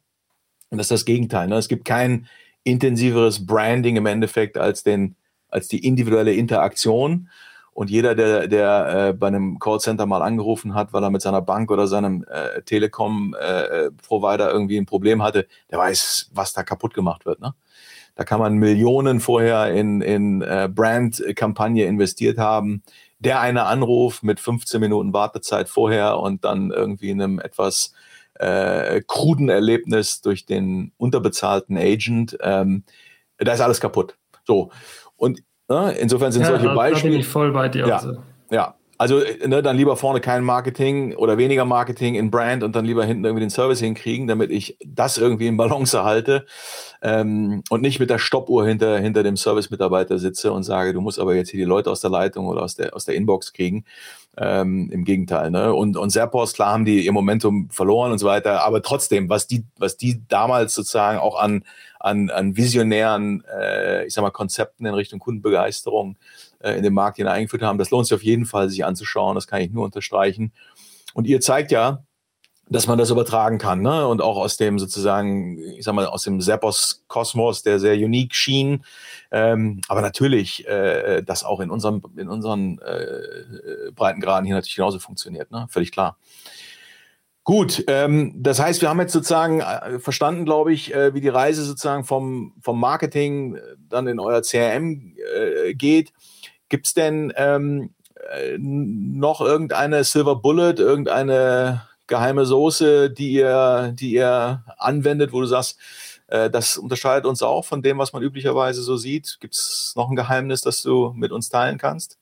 Und das ist das Gegenteil. Ne? Es gibt kein intensiveres Branding im Endeffekt als, den, als die individuelle Interaktion. Und jeder, der, der äh, bei einem Callcenter mal angerufen hat, weil er mit seiner Bank oder seinem äh, Telekom-Provider äh, irgendwie ein Problem hatte, der weiß, was da kaputt gemacht wird. Ne? Da kann man Millionen vorher in, in äh, Brand-Kampagne investiert haben. Der eine Anruf mit 15 Minuten Wartezeit vorher und dann irgendwie einem etwas äh, kruden Erlebnis durch den unterbezahlten Agent, ähm, da ist alles kaputt. So. Und äh, insofern sind ja, solche Beispiele. Da bin ich voll bei dir. Ja, also. ja. Also ne, dann lieber vorne kein Marketing oder weniger Marketing in Brand und dann lieber hinten irgendwie den Service hinkriegen, damit ich das irgendwie in Balance erhalte ähm, und nicht mit der Stoppuhr hinter, hinter dem Service-Mitarbeiter sitze und sage, du musst aber jetzt hier die Leute aus der Leitung oder aus der, aus der Inbox kriegen. Ähm, Im Gegenteil. Ne? Und, und Serpos, klar haben die ihr Momentum verloren und so weiter, aber trotzdem, was die, was die damals sozusagen auch an, an, an visionären, äh, ich sag mal, Konzepten in Richtung Kundenbegeisterung äh, in den Markt hineingeführt haben, das lohnt sich auf jeden Fall, sich anzuschauen. Das kann ich nur unterstreichen. Und ihr zeigt ja, dass man das übertragen kann, ne? Und auch aus dem sozusagen, ich sag mal, aus dem Seppos-Kosmos, der sehr unique schien. Ähm, aber natürlich, äh, das auch in unserem, in unseren äh, Breitengraden hier natürlich genauso funktioniert, ne? Völlig klar. Gut, ähm, das heißt, wir haben jetzt sozusagen äh, verstanden, glaube ich, äh, wie die Reise sozusagen vom, vom Marketing äh, dann in euer CRM äh, geht. Gibt es denn ähm, äh, noch irgendeine Silver Bullet, irgendeine geheime Soße, die ihr, die ihr anwendet, wo du sagst, äh, das unterscheidet uns auch von dem, was man üblicherweise so sieht? Gibt es noch ein Geheimnis, das du mit uns teilen kannst?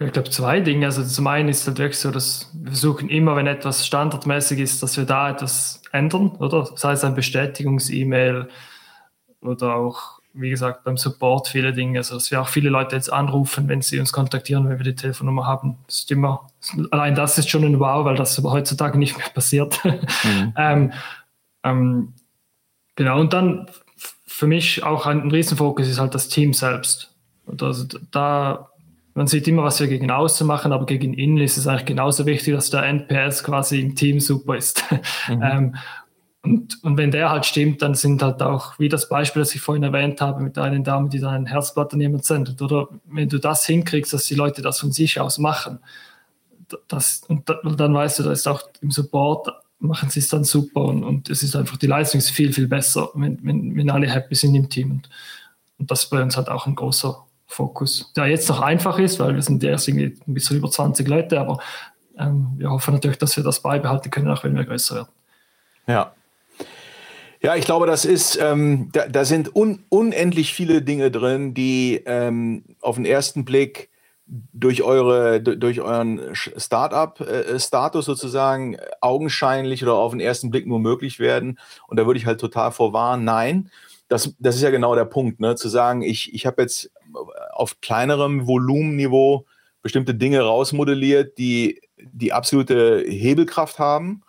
Ich glaube, zwei Dinge. Also zum einen ist halt wirklich so, dass wir versuchen immer, wenn etwas standardmäßig ist, dass wir da etwas ändern, oder? Sei es ein Bestätigungs-E-Mail oder auch wie gesagt, beim Support viele Dinge. Also, dass wir auch viele Leute jetzt anrufen, wenn sie uns kontaktieren, wenn wir die Telefonnummer haben. Das ist immer, allein das ist schon ein Wow, weil das heutzutage nicht mehr passiert. Mhm. ähm, ähm, genau, und dann für mich auch ein Riesenfokus ist halt das Team selbst. Also da, man sieht immer, was wir gegen außen machen, aber gegen innen ist es eigentlich genauso wichtig, dass der NPS quasi im Team super ist. Mhm. ähm, und, und wenn der halt stimmt, dann sind halt auch, wie das Beispiel, das ich vorhin erwähnt habe, mit einer Dame, die dann ein Herzblatt an jemand sendet, oder wenn du das hinkriegst, dass die Leute das von sich aus machen, das, und dann weißt du, da ist auch im Support, machen sie es dann super und, und es ist einfach, die Leistung ist viel, viel besser, wenn, wenn, wenn alle happy sind im Team. Und, und das ist bei uns halt auch ein großer Fokus, der jetzt noch einfach ist, weil wir sind erst irgendwie ein bisschen über 20 Leute, aber ähm, wir hoffen natürlich, dass wir das beibehalten können, auch wenn wir größer werden. Ja, ja, ich glaube, das ist, ähm, da, da sind un, unendlich viele Dinge drin, die ähm, auf den ersten Blick durch eure, durch euren Startup-Status sozusagen augenscheinlich oder auf den ersten Blick nur möglich werden. Und da würde ich halt total vorwarnen, nein. Das, das ist ja genau der Punkt, ne? zu sagen, ich, ich habe jetzt auf kleinerem Volumenniveau bestimmte Dinge rausmodelliert, die die absolute Hebelkraft haben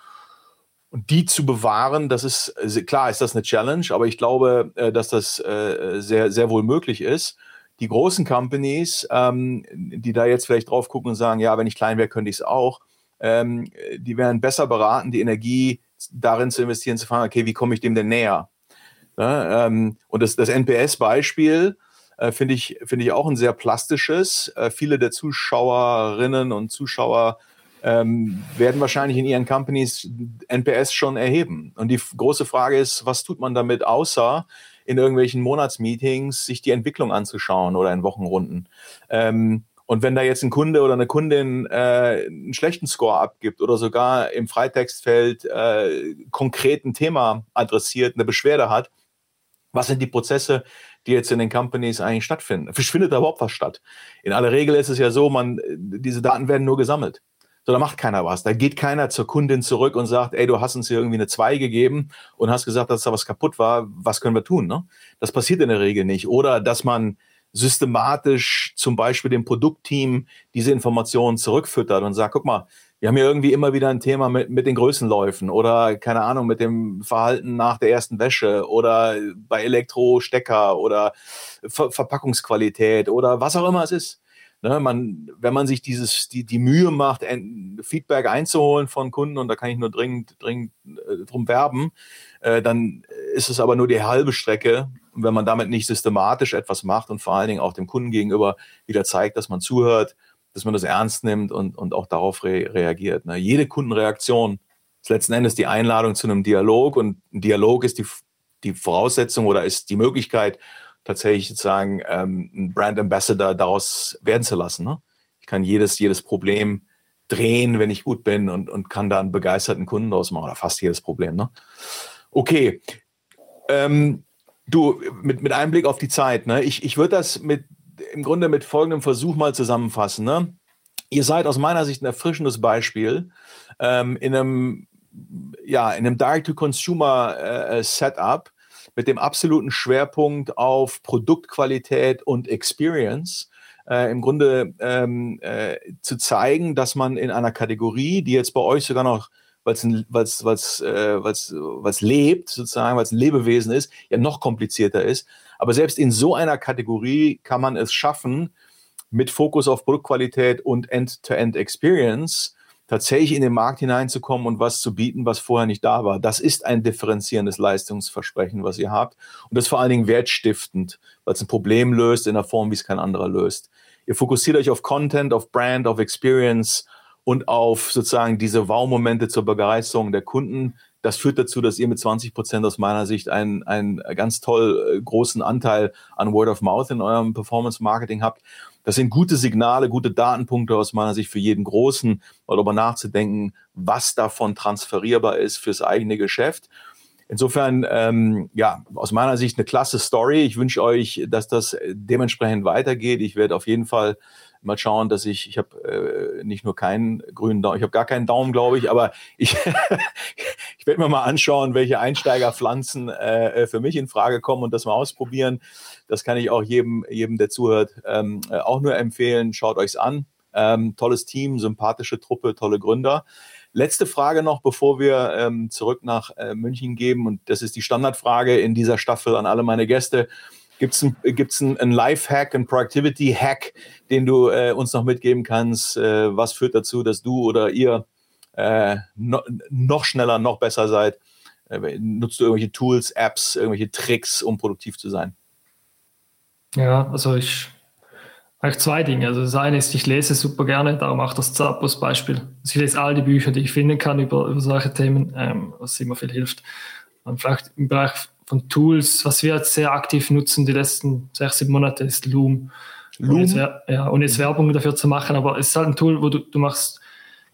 und die zu bewahren, das ist, klar ist das eine Challenge, aber ich glaube, äh, dass das äh, sehr, sehr wohl möglich ist. Die großen Companies, ähm, die da jetzt vielleicht drauf gucken und sagen, ja, wenn ich klein wäre, könnte ich es auch, ähm, die wären besser beraten, die Energie darin zu investieren, zu fragen, okay, wie komme ich dem denn näher? Ja, ähm, und das, das NPS-Beispiel, Äh, Finde ich, finde ich auch ein sehr plastisches. Viele der Zuschauerinnen und Zuschauer ähm, werden wahrscheinlich in ihren Companies NPS schon erheben. Und die große Frage ist, was tut man damit, außer in irgendwelchen Monatsmeetings sich die Entwicklung anzuschauen oder in Wochenrunden? Ähm, und wenn da jetzt ein Kunde oder eine Kundin äh, einen schlechten Score abgibt oder sogar im Freitextfeld äh, konkret ein Thema adressiert, eine Beschwerde hat, was sind die Prozesse, die jetzt in den Companies eigentlich stattfinden? Findet da überhaupt was statt? In aller Regel ist es ja so, man, diese Daten werden nur gesammelt. So, da macht keiner was. Da geht keiner zur Kundin zurück und sagt, ey, du hast uns hier irgendwie eine 2 gegeben und hast gesagt, dass da was kaputt war. Was können wir tun? Ne? Das passiert in der Regel nicht. Oder dass man systematisch zum Beispiel dem Produktteam diese Informationen zurückfüttert und sagt, guck mal, wir haben ja irgendwie immer wieder ein Thema mit, mit den Größenläufen oder keine Ahnung, mit dem Verhalten nach der ersten Wäsche oder bei Elektrostecker oder Ver Verpackungsqualität oder was auch immer es ist. Ne, man, wenn man sich dieses, die, die Mühe macht, ein, Feedback einzuholen von Kunden, und da kann ich nur dringend, dringend äh, drum werben, äh, dann ist es aber nur die halbe Strecke. Wenn man damit nicht systematisch etwas macht und vor allen Dingen auch dem Kunden gegenüber wieder zeigt, dass man zuhört, dass man das ernst nimmt und, und auch darauf re reagiert. Ne? Jede Kundenreaktion ist letzten Endes die Einladung zu einem Dialog und ein Dialog ist die, die Voraussetzung oder ist die Möglichkeit, tatsächlich sozusagen ähm, ein Brand Ambassador daraus werden zu lassen. Ne? Ich kann jedes, jedes Problem drehen, wenn ich gut bin und, und kann da einen begeisterten Kunden draus machen oder fast jedes Problem. Ne? Okay. Ähm, du, mit, mit Einblick auf die Zeit, ne? ich, ich würde das mit, im Grunde mit folgendem Versuch mal zusammenfassen. Ne? Ihr seid aus meiner Sicht ein erfrischendes Beispiel ähm, in einem, ja, in einem Direct-to-Consumer-Setup, äh, mit dem absoluten Schwerpunkt auf Produktqualität und Experience. Äh, im Grunde ähm, äh, zu zeigen, dass man in einer Kategorie, die jetzt bei euch sogar noch, weil es weil's, weil's, äh, weil's, weil's lebt, sozusagen, weil es ein Lebewesen ist, ja noch komplizierter ist. Aber selbst in so einer Kategorie kann man es schaffen, mit Fokus auf Produktqualität und End-to-End-Experience tatsächlich in den Markt hineinzukommen und was zu bieten, was vorher nicht da war. Das ist ein differenzierendes Leistungsversprechen, was ihr habt. Und das vor allen Dingen wertstiftend, weil es ein Problem löst in der Form, wie es kein anderer löst. Ihr fokussiert euch auf Content, auf Brand, auf Experience und auf sozusagen diese Wow-Momente zur Begeisterung der Kunden. Das führt dazu, dass ihr mit 20 Prozent aus meiner Sicht einen, einen ganz toll äh, großen Anteil an Word of Mouth in eurem Performance Marketing habt. Das sind gute Signale, gute Datenpunkte aus meiner Sicht für jeden Großen, mal darüber nachzudenken, was davon transferierbar ist fürs eigene Geschäft. Insofern, ähm, ja, aus meiner Sicht eine klasse Story. Ich wünsche euch, dass das dementsprechend weitergeht. Ich werde auf jeden Fall mal schauen, dass ich, ich habe äh, nicht nur keinen grünen Daumen, ich habe gar keinen Daumen, glaube ich, aber ich, ich werde mir mal anschauen, welche Einsteigerpflanzen äh, äh, für mich in Frage kommen und das mal ausprobieren. Das kann ich auch jedem, jedem der zuhört, ähm, äh, auch nur empfehlen. Schaut euch's an. Ähm, tolles Team, sympathische Truppe, tolle Gründer. Letzte Frage noch, bevor wir ähm, zurück nach äh, München geben. Und das ist die Standardfrage in dieser Staffel an alle meine Gäste. Gibt es ein, gibt's ein, ein Life-Hack, ein Productivity-Hack, den du äh, uns noch mitgeben kannst? Äh, was führt dazu, dass du oder ihr äh, no, noch schneller, noch besser seid? Äh, nutzt du irgendwelche Tools, Apps, irgendwelche Tricks, um produktiv zu sein? Ja, also ich eigentlich zwei Dinge. Also das eine ist, ich lese super gerne, darum auch das Zappos-Beispiel. Also ich lese all die Bücher, die ich finden kann über, über solche Themen, ähm, was immer viel hilft. Und vielleicht im Bereich von Tools, was wir jetzt sehr aktiv nutzen die letzten sechs, sieben Monate, ist Loom. Loom? Ohne jetzt, ja, ohne jetzt Werbung dafür zu machen, aber es ist halt ein Tool, wo du, du machst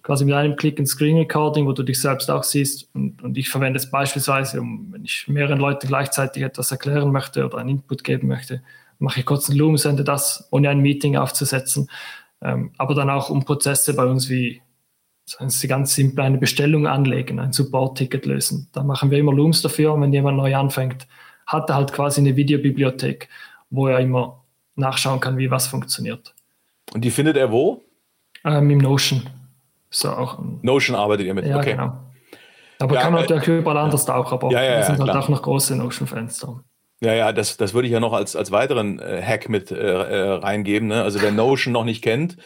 quasi mit einem Klick ein Screen Recording, wo du dich selbst auch siehst. Und, und ich verwende es beispielsweise, um, wenn ich mehreren Leuten gleichzeitig etwas erklären möchte oder einen Input geben möchte, mache ich kurz einen Loom, sende das, ohne ein Meeting aufzusetzen. Ähm, aber dann auch um Prozesse bei uns wie Sagen Sie ganz simpel eine Bestellung anlegen, ein Support-Ticket lösen. Da machen wir immer Looms dafür. Und wenn jemand neu anfängt, hat er halt quasi eine Videobibliothek, wo er immer nachschauen kann, wie was funktioniert. Und die findet er wo? Ähm, Im Notion. So auch, Notion arbeitet ihr mit, ja, okay. Genau. Aber ja, kann man natürlich überall anders auch, aber ja, ja, wir sind halt auch noch große Notion-Fans Ja, ja, das, das würde ich ja noch als, als weiteren äh, Hack mit äh, äh reingeben. Ne? Also wer Notion noch nicht kennt,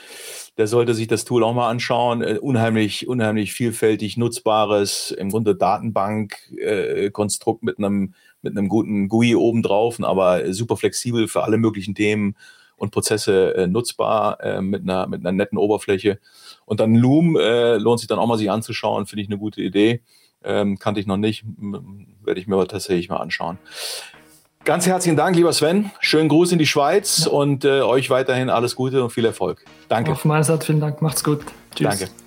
der sollte sich das Tool auch mal anschauen. Äh, unheimlich, unheimlich vielfältig nutzbares, im Grunde Datenbankkonstrukt äh, mit einem mit einem guten GUI obendrauf, aber super flexibel für alle möglichen Themen und Prozesse äh, nutzbar äh, mit, einer, mit einer netten Oberfläche. Und dann Loom äh, lohnt sich dann auch mal sich anzuschauen, finde ich eine gute Idee. Ähm, kannte ich noch nicht, werde ich mir aber tatsächlich mal anschauen. Ganz herzlichen Dank, lieber Sven. Schönen Gruß in die Schweiz ja. und äh, euch weiterhin alles Gute und viel Erfolg. Danke. Auf meiner Seite vielen Dank. Macht's gut. Tschüss. Danke.